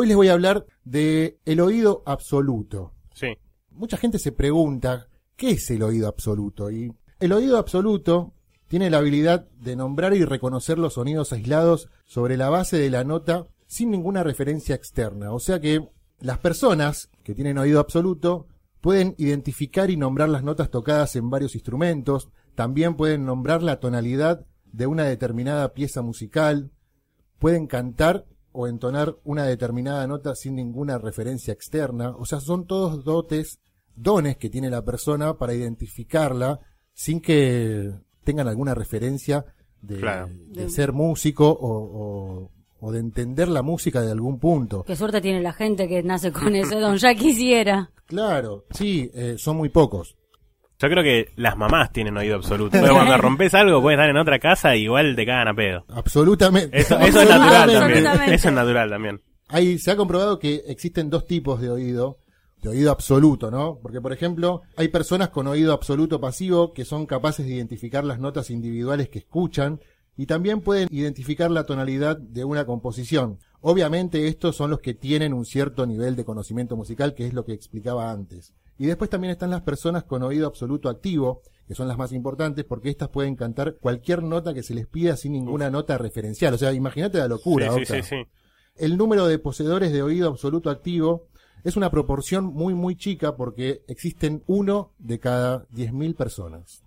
Hoy les voy a hablar de el oído absoluto. Sí. Mucha gente se pregunta, ¿qué es el oído absoluto? Y el oído absoluto tiene la habilidad de nombrar y reconocer los sonidos aislados sobre la base de la nota sin ninguna referencia externa. O sea que las personas que tienen oído absoluto pueden identificar y nombrar las notas tocadas en varios instrumentos, también pueden nombrar la tonalidad de una determinada pieza musical, pueden cantar o entonar una determinada nota sin ninguna referencia externa. O sea, son todos dotes, dones que tiene la persona para identificarla sin que tengan alguna referencia de, Claro. de ser músico o, o- o de entender la música de algún punto. Qué suerte tiene la gente que nace con eso, don ya quisiera. Claro, sí, eh, son muy pocos. Yo creo que las mamás tienen oído absoluto. Pero cuando rompes algo, puedes estar en otra casa y igual te cagan a pedo. Absolutamente. Eso, eso es natural también. Eso es natural también. Ahí se ha comprobado que existen dos tipos de oído, de oído absoluto, ¿no? Porque, por ejemplo, hay personas con oído absoluto pasivo que son capaces de identificar las notas individuales que escuchan y también pueden identificar la tonalidad de una composición. Obviamente estos son los que tienen un cierto nivel de conocimiento musical, que es lo que explicaba antes. Y después también están las personas con oído absoluto activo, que son las más importantes porque estas pueden cantar cualquier nota que se les pida sin ninguna nota referencial. O sea, imagínate la locura. sí, sí, sí, sí. El número de poseedores de oído absoluto activo es una proporción muy muy chica porque existen uno de cada 10.000 personas.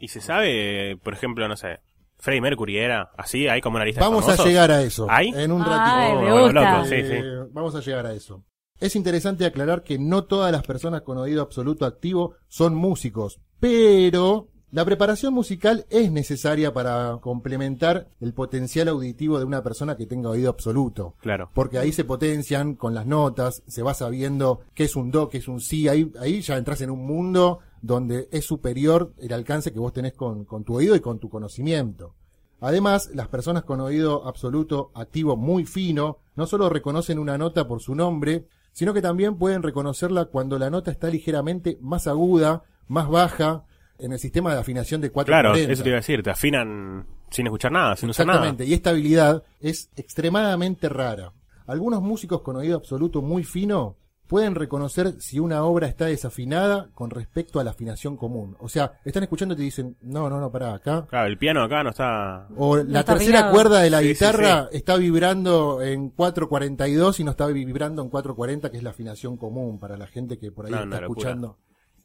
Y se sabe, por ejemplo, no sé, Freddie Mercury era así, hay como una lista Vamos de a llegar a eso ¿Hay? en un Ay, ratito. me gusta. loco, sí, sí. Eh, Vamos a llegar a eso. Es interesante aclarar que no todas las personas con oído absoluto activo son músicos, pero la preparación musical es necesaria para complementar el potencial auditivo de una persona que tenga oído absoluto. Claro. Porque ahí se potencian con las notas, se va sabiendo qué es un do, qué es un si, ahí, ahí ya entras en un mundo donde es superior el alcance que vos tenés con, con tu oído y con tu conocimiento. Además, las personas con oído absoluto activo muy fino no solo reconocen una nota por su nombre, sino que también pueden reconocerla cuando la nota está ligeramente más aguda, más baja, en el sistema de afinación de 440. Claro, eso te iba a decir, te afinan sin escuchar nada, sin usar nada. Exactamente, y esta habilidad es extremadamente rara. Algunos músicos con oído absoluto muy fino pueden reconocer si una obra está desafinada con respecto a la afinación común. O sea, están escuchando y te dicen, no, no, no, pará, acá. Claro, el piano acá no está... O la está tercera afinado. cuerda de la Sí, sí, guitarra está vibrando en 442 y no está vibrando en 440, que es la afinación común para la gente que por ahí No, está escuchando.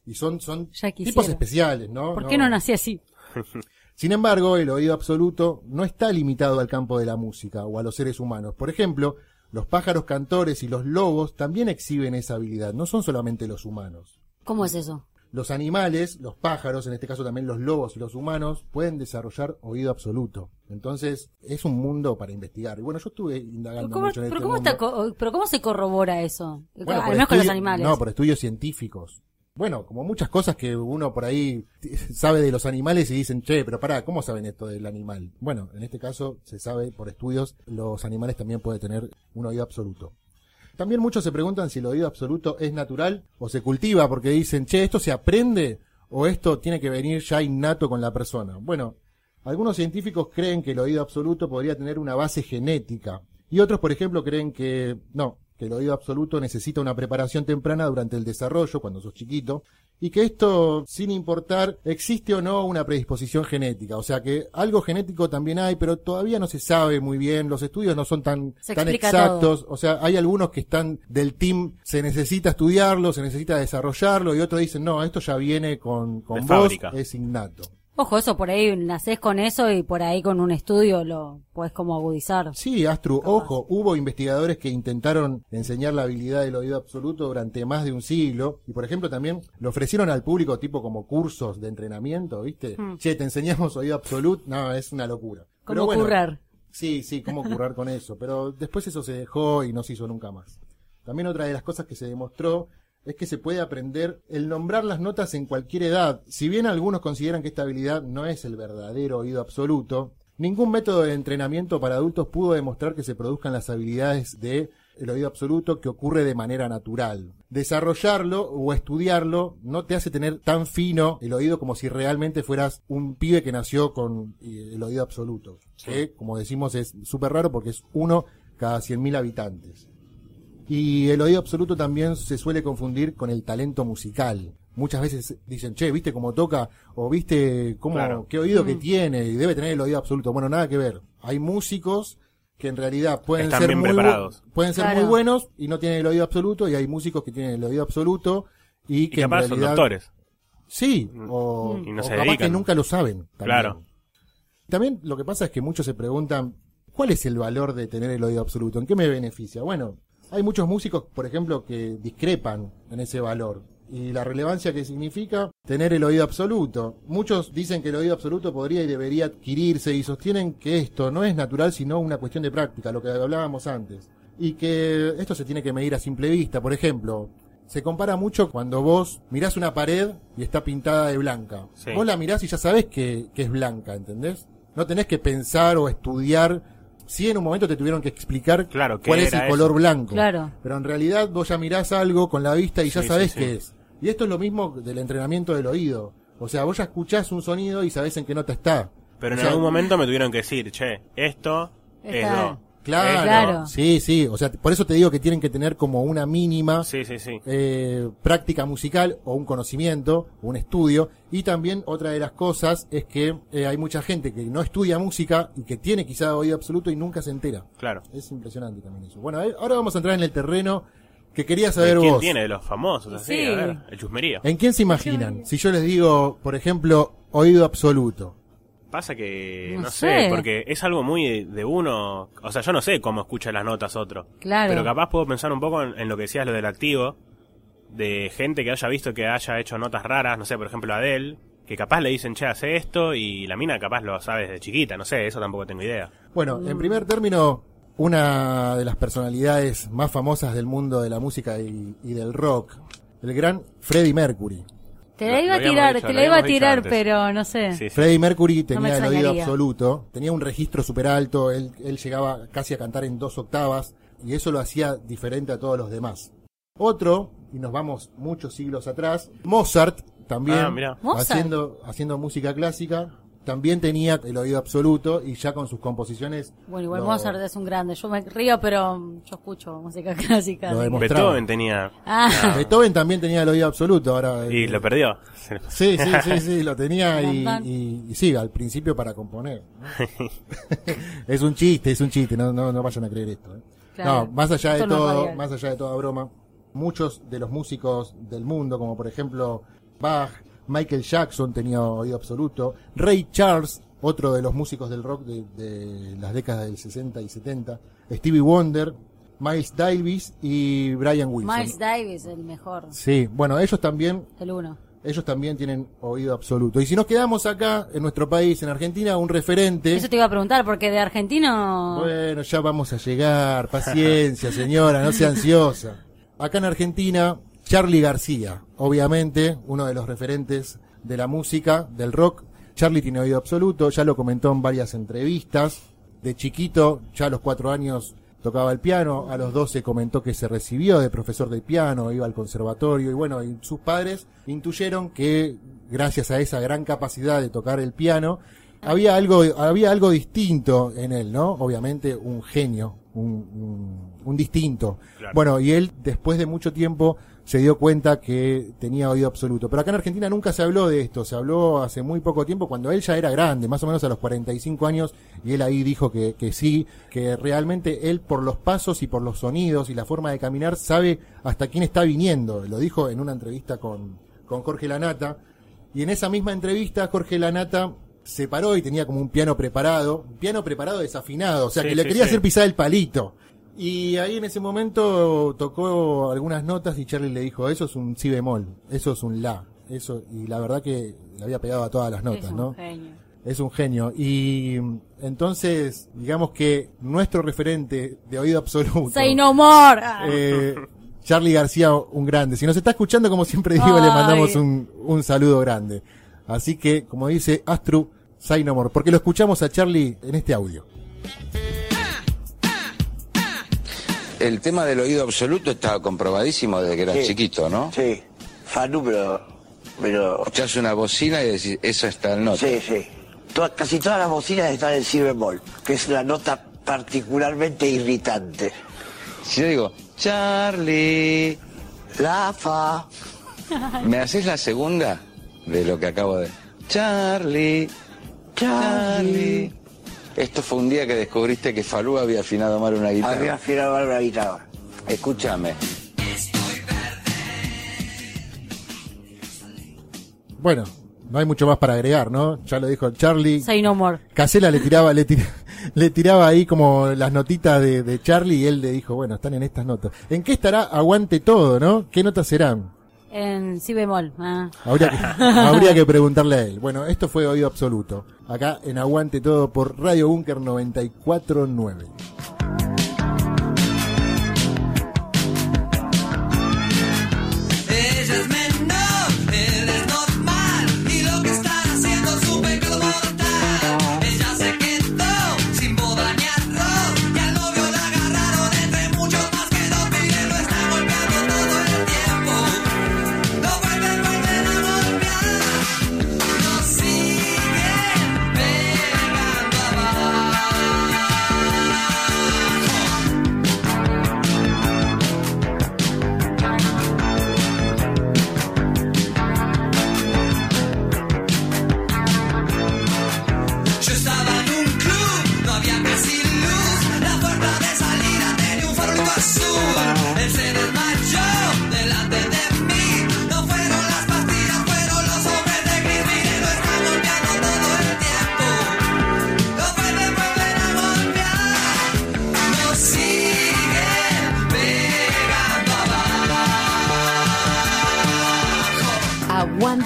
Y son, son tipos especiales, ¿no? ¿Por qué no nací así? Sin embargo, el oído absoluto no está limitado al campo de la música o a los seres humanos. Por ejemplo, los pájaros cantores y los lobos también exhiben esa habilidad, no son solamente los humanos. ¿Cómo es eso? Los animales, los pájaros, en este caso también los lobos y los humanos, pueden desarrollar oído absoluto. Entonces, es un mundo para investigar. Y bueno, yo estuve ¿Pero indagando cómo, mucho en pero este cómo mundo. está pero cómo se corrobora eso? Bueno, Al por menos con los estudio- animales. No, por estudios científicos. Bueno, como muchas cosas que uno por ahí sabe de los animales y dicen, che, pero pará, ¿cómo saben esto del animal? Bueno, en este caso se sabe por estudios, los animales también pueden tener un oído absoluto. También muchos se preguntan si el oído absoluto es natural o se cultiva, porque dicen, che, ¿esto se aprende o esto tiene que venir ya innato con la persona? Bueno, algunos científicos creen que el oído absoluto podría tener una base genética y otros, por ejemplo, creen que no, que el oído absoluto necesita una preparación temprana durante el desarrollo, cuando sos chiquito, y que esto, sin importar, existe o no una predisposición genética. O sea que algo genético también hay, pero todavía no se sabe muy bien, los estudios no son tan, tan exactos. O sea, hay algunos que están del team, se necesita estudiarlo, se necesita desarrollarlo, y otros dicen, no, esto ya viene con, con vos, fábrica. es innato. Ojo, eso por ahí nacés con eso y por ahí con un estudio lo puedes como agudizar. Sí, Astru, ojo, hubo investigadores que intentaron enseñar la habilidad del oído absoluto durante más de un siglo y por ejemplo también le ofrecieron al público tipo como cursos de entrenamiento, ¿viste? Hmm. Che, te enseñamos oído absoluto, no, es una locura. Como bueno, currar. Sí, sí, cómo currar con eso, pero después eso se dejó y no se hizo nunca más. También otra de las cosas que se demostró es que se puede aprender el nombrar las notas en cualquier edad. Si bien algunos consideran que esta habilidad no es el verdadero oído absoluto, ningún método de entrenamiento para adultos pudo demostrar que se produzcan las habilidades de el oído absoluto que ocurre de manera natural. Desarrollarlo o estudiarlo no te hace tener tan fino el oído como si realmente fueras un pibe que nació con eh, el oído absoluto. Que, como decimos, es súper raro porque es uno cada 100.000 habitantes. Y el oído absoluto también se suele confundir con el talento musical. Muchas veces dicen, che, ¿viste cómo toca? O ¿viste cómo, Claro. qué oído que tiene? Y debe tener el oído absoluto. Bueno, nada que ver. Hay músicos que en realidad pueden Están ser bien muy pueden ser Claro. muy buenos y no tienen el oído absoluto y hay músicos que tienen el oído absoluto y Y que en capaz son realidad doctores. Sí, o, Y no o se capaz dedican. que nunca lo saben. También. Claro. También lo que pasa es que muchos se preguntan, ¿cuál es el valor de tener el oído absoluto? ¿En qué me beneficia? Bueno, hay muchos músicos, por ejemplo, que discrepan en ese valor. Y la relevancia que significa tener el oído absoluto. Muchos dicen que el oído absoluto podría y debería adquirirse y sostienen que esto no es natural sino una cuestión de práctica, lo que hablábamos antes. Y que esto se tiene que medir a simple vista. Por ejemplo, se compara mucho cuando vos mirás una pared y está pintada de blanca. Sí. Vos la mirás y ya sabés que, que es blanca, ¿entendés? No tenés que pensar o estudiar. Sí, en un momento te tuvieron que explicar Claro, ¿qué cuál es el color blanco. Claro. Pero en realidad vos ya mirás algo con la vista y ya Sí, sabés sí, sí. qué es. Y esto es lo mismo del entrenamiento del oído. O sea, vos ya escuchás un sonido y sabés en qué nota está. Pero O en sea, algún momento me tuvieron que decir, che, esto es do. Claro, Claro. sí, sí. O sea, por eso te digo que tienen que tener como una mínima Sí, sí, sí. eh, práctica musical o un conocimiento, un estudio. Y también otra de las cosas es que eh, hay mucha gente que no estudia música y que tiene quizá oído absoluto y nunca se entera. Claro. Es impresionante también eso. Bueno, eh, ahora vamos a entrar en el terreno que quería saber ¿Quién vos. tiene de los famosos? Así, Sí. a ver, el chusmerío. ¿En quién se imaginan? Si yo les digo, por ejemplo, oído absoluto. Pasa que, No no, sé. sé, porque es algo muy de, uno. O sea, yo no sé cómo escucha las notas otro. Claro. Pero capaz puedo pensar un poco en, en lo que decías, lo del activo. De gente que haya visto que haya hecho notas raras, no sé, por ejemplo, Adele. Que capaz le dicen, che, hace esto. Y la mina capaz lo sabe desde chiquita, no sé, eso tampoco tengo idea. Bueno, en primer término, una de las personalidades más famosas del mundo de la música y, y del rock, el gran Freddie Mercury. Te la iba a tirar, dicho, te la iba a tirar, antes. pero no sé. Sí, sí. Freddie Mercury me tenía el oído absoluto, tenía un registro súper alto, él, él llegaba casi a cantar en dos octavas y eso lo hacía diferente a todos los demás. Otro, y nos vamos muchos siglos atrás, Mozart también, Ah, haciendo, haciendo música clásica, también tenía el oído absoluto y ya con sus composiciones Bueno, igual lo- Mozart es un grande. Yo me río, pero yo escucho música clásica. Lo. Beethoven tenía. Ah. Beethoven también tenía el oído absoluto, ahora Y eh, lo perdió. Sí, sí, sí, sí, lo tenía y, y- y sí, al principio para componer. ¿no? es un chiste, es un chiste, no, no, no vayan a creer esto. ¿eh? Claro, no, más allá de todo, más allá de toda broma, muchos de los músicos del mundo, como por ejemplo Bach, Michael Jackson tenía oído absoluto, Ray Charles, otro de los músicos del rock de, de las décadas del 60 y 70, Stevie Wonder, Miles Davis y Brian Wilson. Miles Davis, el mejor. Sí, bueno, ellos también El uno. ellos también tienen oído absoluto. Y si nos quedamos acá, en nuestro país, en Argentina, un referente. Eso te iba a preguntar, porque de argentino. Bueno, ya vamos a llegar. Paciencia, señora, no sea ansiosa. Acá en Argentina, Charlie García, obviamente, uno de los referentes de la música, del rock. Charlie tiene oído absoluto, ya lo comentó en varias entrevistas. De chiquito, ya a los cuatro años tocaba el piano, a los 12 comentó que se recibió de profesor de piano, iba al conservatorio y bueno, y sus padres intuyeron que gracias a esa gran capacidad de tocar el piano, había algo, había algo distinto en él, ¿no? Obviamente un genio, un, un- un distinto. Claro. Bueno, y él después de mucho tiempo se dio cuenta que tenía oído absoluto. Pero acá en Argentina nunca se habló de esto, se habló hace muy poco tiempo cuando él ya era grande, más o menos a los 45 años, y él ahí dijo que, que sí, que realmente él por los pasos y por los sonidos y la forma de caminar sabe hasta quién está viniendo. Lo dijo en una entrevista con, con Jorge Lanata. Y en esa misma entrevista Jorge Lanata se paró y tenía como un piano preparado, un piano preparado desafinado, o sea Sí, que le sí, quería sí. hacer pisar el palito. Y ahí en ese momento tocó algunas notas y Charlie le dijo, eso es un si bemol, eso es un la, eso, y la verdad que le había pegado a todas las notas, es un ¿no? genio. Es un genio. Y entonces, digamos que nuestro referente de oído absoluto. Say no more. Eh, Charlie García, un grande. Si nos está escuchando, como siempre digo, le mandamos un, un saludo grande. Así que, como dice Astru, say no more. Porque lo escuchamos a Charlie en este audio. El tema del oído absoluto está comprobadísimo desde que eras Sí. chiquito, ¿no? Sí, Fanu, pero. pero Escuchás una bocina y decís, esa está el nota. sí, sí. Todas- casi todas las bocinas están en si bemol, que es una nota particularmente irritante. Si yo digo, Charlie, La fa. ¿me haces la segunda de lo que acabo de... Charlie, Charlie. Esto fue un día que descubriste que Falú había afinado mal una guitarra. Había afinado mal la guitarra. Escúchame. Bueno, no hay mucho más para agregar, ¿no? Ya lo dijo Charlie. Say no more. Casela le tiraba, le, tira- le tiraba ahí como las notitas de, de Charlie y él le dijo, bueno, están en estas notas. ¿En qué estará Aguante Todo, no? ¿Qué notas serán? En si bemol. ah. Habría que, habría que preguntarle a él. Bueno, esto fue Oído Absoluto. Acá en Aguante Todo por Radio Bunker 949.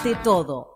Aguante todo.